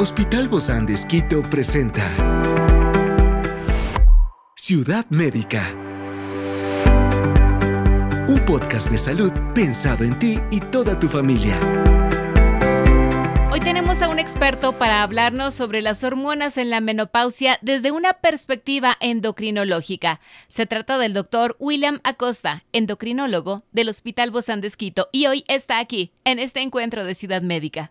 Hospital Bozán de presenta Ciudad Médica. Un podcast de salud pensado en ti y toda tu familia. Hoy tenemos a un experto para hablarnos sobre las hormonas en la menopausia desde una perspectiva endocrinológica. Se trata del doctor William Acosta, endocrinólogo del Hospital Bozán de y hoy está aquí, en este encuentro de Ciudad Médica.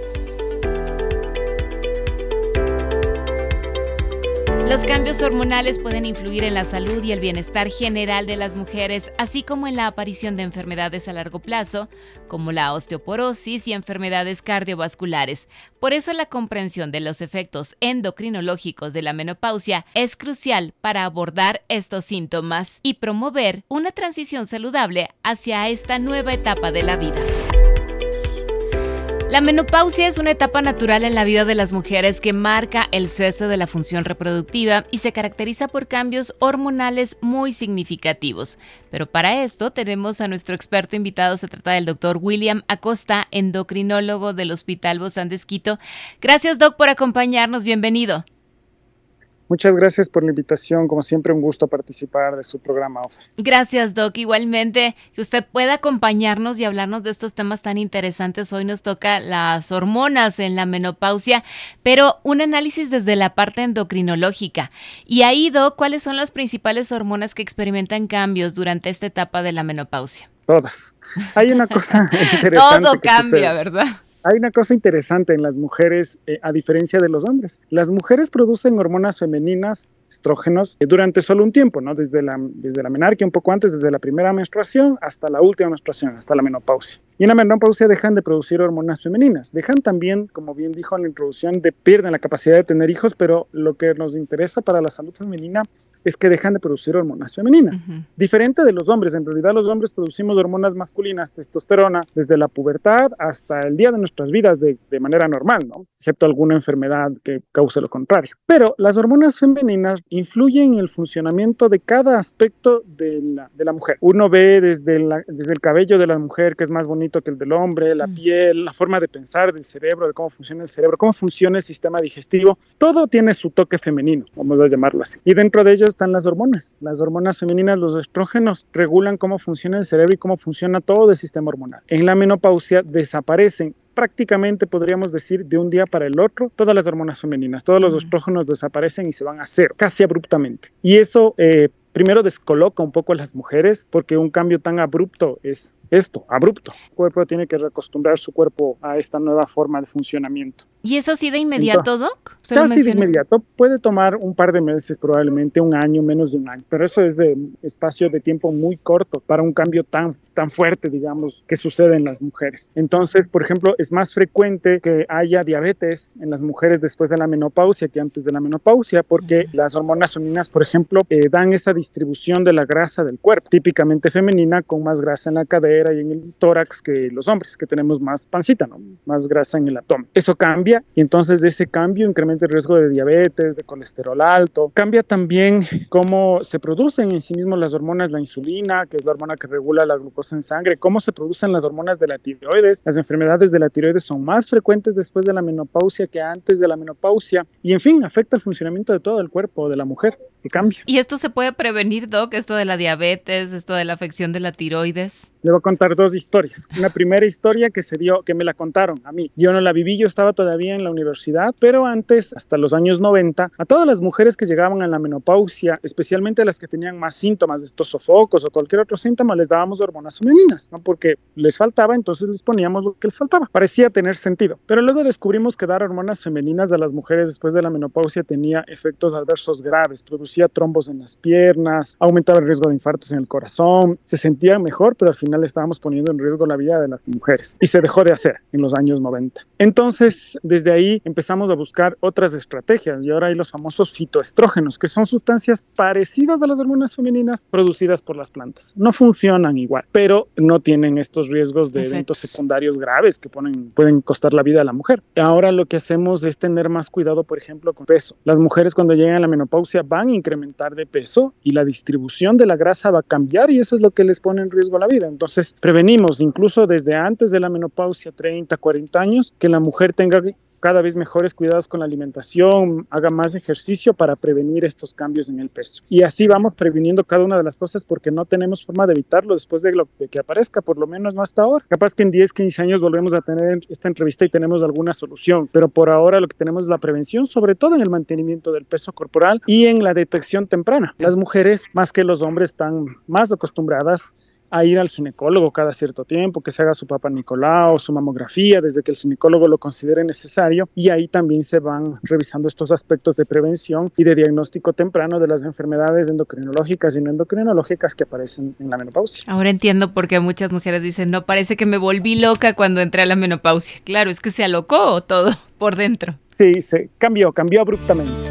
Los cambios hormonales pueden influir en la salud y el bienestar general de las mujeres, así como en la aparición de enfermedades a largo plazo, como la osteoporosis y enfermedades cardiovasculares. Por eso la comprensión de los efectos endocrinológicos de la menopausia es crucial para abordar estos síntomas y promover una transición saludable hacia esta nueva etapa de la vida. La menopausia es una etapa natural en la vida de las mujeres que marca el cese de la función reproductiva y se caracteriza por cambios hormonales muy significativos. Pero para esto tenemos a nuestro experto invitado, se trata del doctor William Acosta, endocrinólogo del Hospital Bozán de Esquito. Gracias, doc, por acompañarnos. Bienvenido. Muchas gracias por la invitación. Como siempre, un gusto participar de su programa. Gracias, Doc. Igualmente, que usted pueda acompañarnos y hablarnos de estos temas tan interesantes. Hoy nos toca las hormonas en la menopausia, pero un análisis desde la parte endocrinológica. Y ahí, Doc, ¿cuáles son las principales hormonas que experimentan cambios durante esta etapa de la menopausia? Todas. Hay una cosa interesante. Todo cambia, ¿verdad? Hay una cosa interesante en las mujeres, eh, a diferencia de los hombres. Las mujeres producen hormonas femeninas estrógenos eh, durante solo un tiempo, ¿no? Desde la, desde la menarquia, un poco antes, desde la primera menstruación hasta la última menstruación, hasta la menopausia. Y en la menopausia dejan de producir hormonas femeninas. Dejan también, como bien dijo en la introducción, de pierden la capacidad de tener hijos, pero lo que nos interesa para la salud femenina es que dejan de producir hormonas femeninas. Diferente de los hombres, en realidad los hombres producimos hormonas masculinas, testosterona, desde la pubertad hasta el día de nuestras vidas de, de manera normal, ¿no? Excepto alguna enfermedad que cause lo contrario. Pero las hormonas femeninas influye en el funcionamiento de cada aspecto de la, de la mujer. Uno ve desde, desde el cabello de la mujer, que es más bonito que el del hombre, la mm. piel, la forma de pensar del cerebro, de cómo funciona el cerebro, cómo funciona el sistema digestivo. Todo tiene su toque femenino, vamos a llamarlo así. Y dentro de ellos están las hormonas. Las hormonas femeninas, los estrógenos, regulan cómo funciona el cerebro y cómo funciona todo el sistema hormonal. En la menopausia desaparecen prácticamente podríamos decir de un día para el otro todas las hormonas femeninas, todos los estrógenos desaparecen y se van a cero, casi abruptamente. Y eso eh, primero descoloca un poco a las mujeres porque un cambio tan abrupto es esto, abrupto. El cuerpo tiene que reacostumbrar su cuerpo a esta nueva forma de funcionamiento. ¿Y eso sí de inmediato, Doc? Casi de inmediato. Puede tomar un par de meses, probablemente un año, menos de un año. Pero eso es de espacio de tiempo muy corto para un cambio tan, tan fuerte, digamos, que sucede en las mujeres. Entonces, por ejemplo, es más frecuente que haya diabetes en las mujeres después de la menopausia que antes de la menopausia, porque las hormonas femeninas, por ejemplo, eh, dan esa distribución de la grasa del cuerpo, típicamente femenina, con más grasa en la cadera y en el tórax que los hombres, que tenemos más pancita, ¿no? más grasa en el abdomen. Eso cambia y entonces de ese cambio incrementa el riesgo de diabetes, de colesterol alto. Cambia también cómo se producen en sí mismos las hormonas, la insulina, que es la hormona que regula la glucosa en sangre, cómo se producen las hormonas de la tiroides. Las enfermedades de la tiroides son más frecuentes después de la menopausia que antes de la menopausia y en fin, afecta el funcionamiento de todo el cuerpo de la mujer y cambia. ¿Y esto se puede prevenir, Doc? Esto de la diabetes, esto de la afección de la tiroides. Le voy a contar dos historias. Una primera historia que se dio, que me la contaron a mí. Yo no la viví, yo estaba todavía en la universidad, pero antes, hasta los años 90, a todas las mujeres que llegaban a la menopausia, especialmente las que tenían más síntomas de estos sofocos o cualquier otro síntoma, les dábamos hormonas femeninas, ¿no? Porque les faltaba, entonces les poníamos lo que les faltaba. Parecía tener sentido. Pero luego descubrimos que dar hormonas femeninas a las mujeres después de la menopausia tenía efectos adversos graves, producía trombos en las piernas, aumentaba el riesgo de infartos en el corazón, se sentía mejor, pero al final estábamos poniendo en riesgo la vida de las mujeres y se dejó de hacer en los años 90. Entonces, desde ahí empezamos a buscar otras estrategias y ahora hay los famosos fitoestrógenos, que son sustancias parecidas a las hormonas femeninas producidas por las plantas. No funcionan igual, pero no tienen estos riesgos de eventos secundarios graves que ponen, pueden costar la vida a la mujer. Ahora lo que hacemos es tener más cuidado, por ejemplo, con peso. Las mujeres cuando llegan a la menopausia van a incrementar de peso y la distribución de la grasa va a cambiar y eso es lo que les pone en riesgo la vida. Entonces, prevenimos incluso desde antes de la menopausia, 30, 40 años, que la mujer tenga cada vez mejores cuidados con la alimentación, haga más ejercicio para prevenir estos cambios en el peso. Y así vamos previniendo cada una de las cosas porque no tenemos forma de evitarlo después de, lo, que aparezca, por lo menos no hasta ahora. Capaz que en 10, 15 años volvemos a tener esta entrevista y tenemos alguna solución, pero por ahora lo que tenemos es la prevención, sobre todo en el mantenimiento del peso corporal y en la detección temprana. Las mujeres, más que los hombres, están más acostumbradas a ir al ginecólogo cada cierto tiempo, que se haga su papá Nicolau, su mamografía, desde que el ginecólogo lo considere necesario, y ahí también se van revisando estos aspectos de prevención y de diagnóstico temprano de las enfermedades endocrinológicas y no endocrinológicas que aparecen en la menopausia. Ahora entiendo por qué muchas mujeres dicen, no, parece que me volví loca cuando entré a la menopausia. Claro, es que se alocó todo por dentro. Sí, se cambió, cambió abruptamente.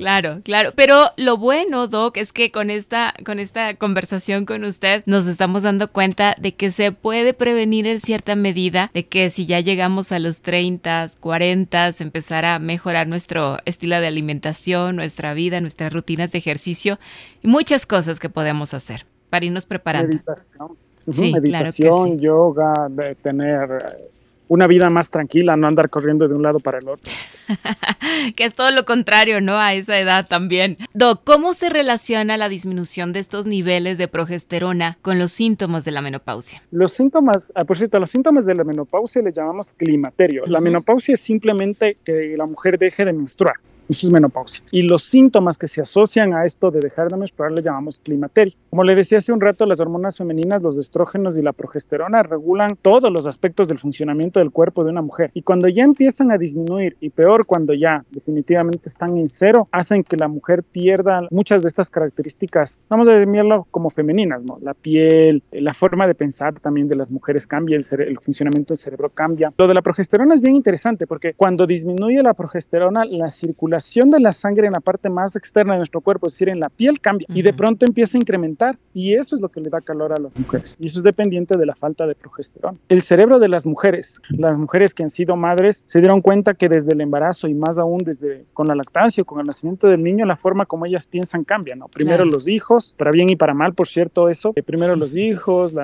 Claro, claro. Pero lo bueno, Doc, es que con esta, con esta conversación con usted nos estamos dando cuenta de que se puede prevenir en cierta medida, de que si ya llegamos a los 30, 40, empezar a mejorar nuestro estilo de alimentación, nuestra vida, nuestras rutinas de ejercicio y muchas cosas que podemos hacer para irnos preparando. Meditación, sí, meditación yoga, de tener una vida más tranquila, no andar corriendo de un lado para el otro. que es todo lo contrario, ¿no? A esa edad también. Doc, ¿cómo se relaciona la disminución de estos niveles de progesterona con los síntomas de la menopausia? Los síntomas, ah, por cierto, los síntomas de la menopausia le llamamos climaterio. La menopausia es simplemente que la mujer deje de menstruar. Eso es menopausia. Y los síntomas que se asocian a esto de dejar de menstruar le llamamos climaterio. Como le decía hace un rato, las hormonas femeninas, los estrógenos y la progesterona regulan todos los aspectos del funcionamiento del cuerpo de una mujer. Y cuando ya empiezan a disminuir, y peor cuando ya definitivamente están en cero, hacen que la mujer pierda muchas de estas características, vamos a decirlo como femeninas, ¿no? La piel, la forma de pensar también de las mujeres cambia, el, el funcionamiento del cerebro cambia. Lo de la progesterona es bien interesante porque cuando disminuye la progesterona, la circulación de la sangre en la parte más externa de nuestro cuerpo, es decir, en la piel, cambia y de pronto empieza a incrementar y eso es lo que le da calor a las mujeres y eso es dependiente de la falta de progesterona. El cerebro de las mujeres, las mujeres que han sido madres, se dieron cuenta que desde el embarazo y más aún desde con la lactancia o con el nacimiento del niño, la forma como ellas piensan cambia, ¿no? Primero los hijos, para bien y para mal, por cierto, eso, eh, primero los hijos,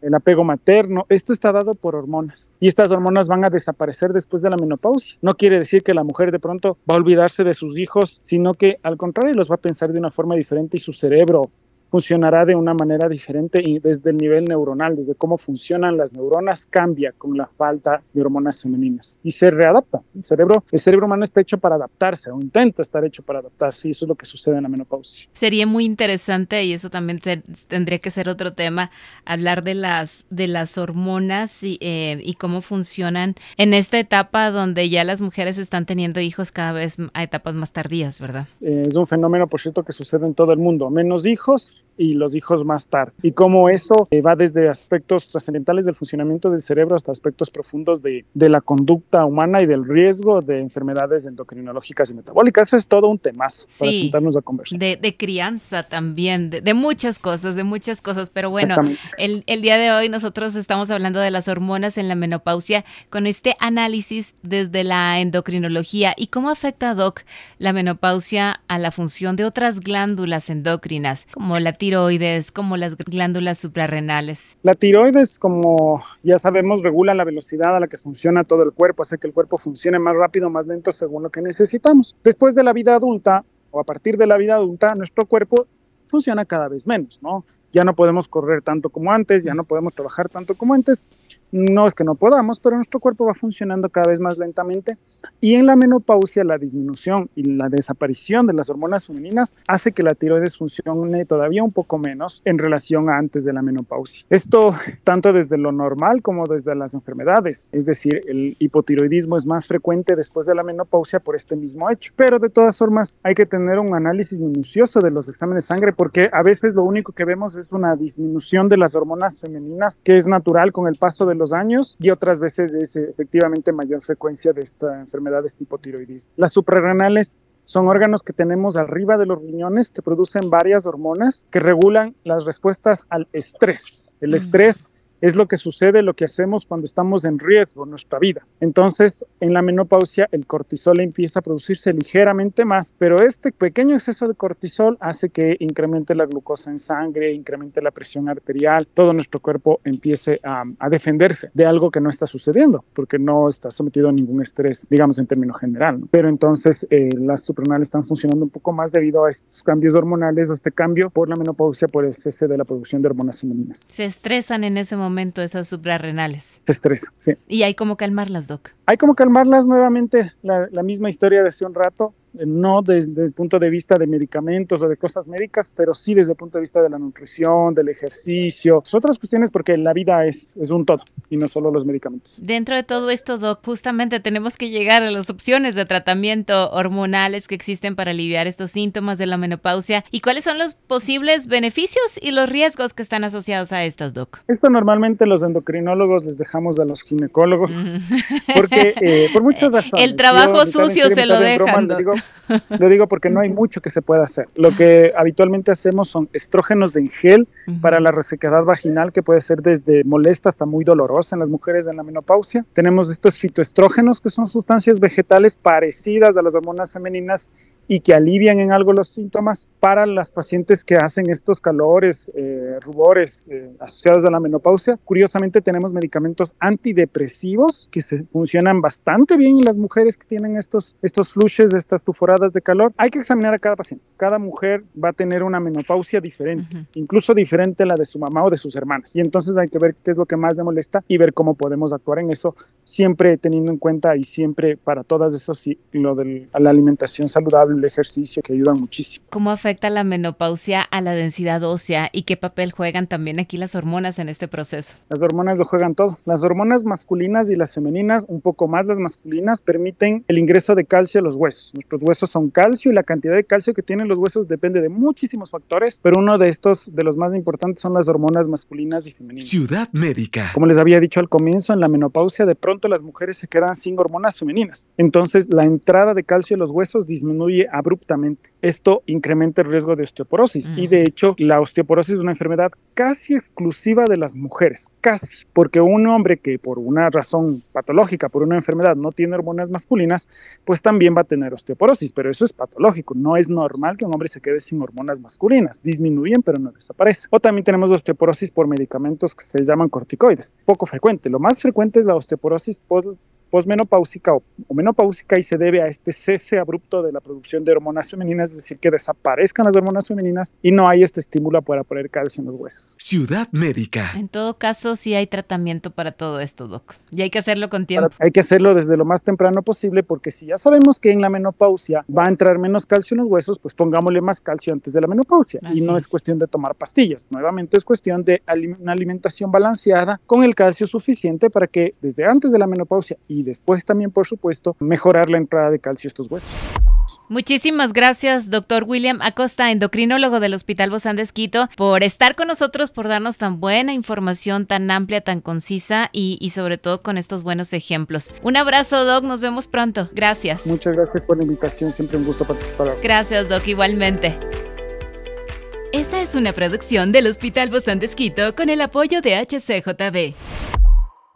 el apego materno, esto está dado por hormonas y estas hormonas van a desaparecer después de la menopausia. No quiere decir que la mujer de pronto va a olvidarse de sus hijos, sino que al contrario los va a pensar de una forma diferente y su cerebro funcionará de una manera diferente y desde el nivel neuronal, desde cómo funcionan las neuronas, cambia con la falta de hormonas femeninas y se readapta. El cerebro, el cerebro humano está hecho para adaptarse o intenta estar hecho para adaptarse y eso es lo que sucede en la menopausia. Sería muy interesante y eso también tendría que ser otro tema, hablar de las, de las hormonas y, eh, y cómo funcionan en esta etapa donde ya las mujeres están teniendo hijos cada vez a etapas más tardías, ¿verdad? Eh, es un fenómeno, por cierto, que sucede en todo el mundo. Menos hijos, y los hijos más tarde. Y cómo eso eh, va desde aspectos trascendentales del funcionamiento del cerebro hasta aspectos profundos de, de, la conducta humana y del riesgo de enfermedades endocrinológicas y metabólicas. Eso es todo un temazo para sentarnos a conversar. De, de crianza también, de, de, muchas cosas, de muchas cosas. Pero bueno, el, el día de hoy nosotros estamos hablando de las hormonas en la menopausia con este análisis desde la endocrinología y cómo afecta, Doc, la menopausia a la función de otras glándulas endocrinas, como la la tiroides, como las glándulas suprarrenales? La tiroides, como ya sabemos, regula la velocidad a la que funciona todo el cuerpo, hace que el cuerpo funcione más rápido más lento según lo que necesitamos. Después de la vida adulta, o a partir de la vida adulta, nuestro cuerpo funciona cada vez menos, ¿no? Ya no podemos correr tanto como antes, ya no podemos trabajar tanto como antes, no es que no podamos, pero nuestro cuerpo va funcionando cada vez más lentamente y en la menopausia la disminución y la desaparición de las hormonas femeninas hace que la tiroides funcione todavía un poco menos en relación a antes de la menopausia. Esto tanto desde lo normal como desde las enfermedades, es decir, el hipotiroidismo es más frecuente después de la menopausia por este mismo hecho, pero de todas formas hay que tener un análisis minucioso de los exámenes de sangre porque a veces lo único que vemos es una disminución de las hormonas femeninas que es natural con el paso de los años y otras veces es efectivamente mayor frecuencia de esta enfermedades tipo tiroidismo. Las suprarrenales son órganos que tenemos arriba de los riñones que producen varias hormonas que regulan las respuestas al estrés. El estrés es lo que sucede, lo que hacemos cuando estamos en riesgo nuestra vida. Entonces, en la menopausia, el cortisol empieza a producirse ligeramente más, pero este pequeño exceso de cortisol hace que incremente la glucosa en sangre, incremente la presión arterial, todo nuestro cuerpo empiece a, defenderse de algo que no está sucediendo, porque no está sometido a ningún estrés, digamos en términos general. Pero entonces eh, las supranales están funcionando un poco más debido a estos cambios hormonales o este cambio por la menopausia, por el cese de la producción de hormonas femeninas. Se estresan en ese momento momento esas suprarrenales. Se estresa, sí. Y hay como calmarlas, Doc. Hay como calmarlas nuevamente, la, la misma historia de hace un rato no desde el punto de vista de medicamentos o de cosas médicas, pero sí desde el punto de vista de la nutrición, del ejercicio, otras cuestiones porque la vida es, es un todo y no solo los medicamentos. Dentro de todo esto, Doc, justamente tenemos que llegar a las opciones de tratamiento hormonales que existen para aliviar estos síntomas de la menopausia y cuáles son los posibles beneficios y los riesgos que están asociados a estas, Doc. Esto normalmente los endocrinólogos les dejamos a los ginecólogos porque eh, por muchas razones. El trabajo sucio se lo dejan. Lo digo porque no hay mucho que se pueda hacer. Lo que habitualmente hacemos son estrógenos en gel para la resequedad vaginal, que puede ser desde molesta hasta muy dolorosa en las mujeres en la menopausia. Tenemos estos fitoestrógenos, que son sustancias vegetales parecidas a las hormonas femeninas y que alivian en algo los síntomas para las pacientes que hacen estos calores, eh, rubores eh, asociados a la menopausia. Curiosamente, tenemos medicamentos antidepresivos que se funcionan bastante bien en las mujeres que tienen estos, estos flushes estas tuforadas de calor, hay que examinar a cada paciente. Cada mujer va a tener una menopausia diferente, incluso diferente a la de su mamá o de sus hermanas. Y entonces hay que ver qué es lo que más le molesta y ver cómo podemos actuar en eso, siempre teniendo en cuenta y siempre para todas esas, lo de la alimentación saludable, el ejercicio, que ayudan muchísimo. ¿Cómo afecta la menopausia a la densidad ósea y qué papel juegan también aquí las hormonas en este proceso? Las hormonas lo juegan todo. Las hormonas masculinas y las femeninas, un poco más las masculinas, permiten el ingreso de calcio a los huesos. Nuestros huesos son calcio y la cantidad de calcio que tienen los huesos depende de muchísimos factores, pero uno de estos, de los más importantes, son las hormonas masculinas y femeninas. Ciudad Médica. Como les había dicho al comienzo, en la menopausia de pronto las mujeres se quedan sin hormonas femeninas. Entonces la entrada de calcio a los huesos disminuye abruptamente. Esto incrementa el riesgo de osteoporosis y de hecho la osteoporosis es una enfermedad casi exclusiva de las mujeres, casi, porque un hombre que por una razón patológica, por una enfermedad no tiene hormonas masculinas, pues también va a tener osteoporosis, pero eso es patológico. No es normal que un hombre se quede sin hormonas masculinas. Disminuyen, pero no desaparecen. O también tenemos osteoporosis por medicamentos que se llaman corticoides. Poco frecuente. Lo más frecuente es la osteoporosis posmenopáusica o, menopáusica y se debe a este cese abrupto de la producción de hormonas femeninas, es decir, que desaparezcan las hormonas femeninas y no hay este estímulo para poner calcio en los huesos. Ciudad médica. En todo caso, sí hay tratamiento para todo esto, Doc. Y hay que hacerlo con tiempo. hay que hacerlo desde lo más temprano posible porque si ya sabemos que en la menopausia va a entrar menos calcio en los huesos, pues pongámosle más calcio antes de la menopausia. y no es. cuestión de tomar pastillas, nuevamente es cuestión de una alimentación balanceada con el calcio suficiente para que desde antes de la menopausia y y después también, por supuesto, mejorar la entrada de calcio a estos huesos. Muchísimas gracias, doctor William Acosta, endocrinólogo del Hospital Bozán de Esquito, por estar con nosotros, por darnos tan buena información, tan amplia, tan concisa y, y, sobre todo con estos buenos ejemplos. Un abrazo, Doc, nos vemos pronto. Gracias. Muchas gracias por la invitación, siempre un gusto participar. Gracias, Doc, igualmente. Esta es una producción del Hospital Bozán de Esquito con el apoyo de HCJB.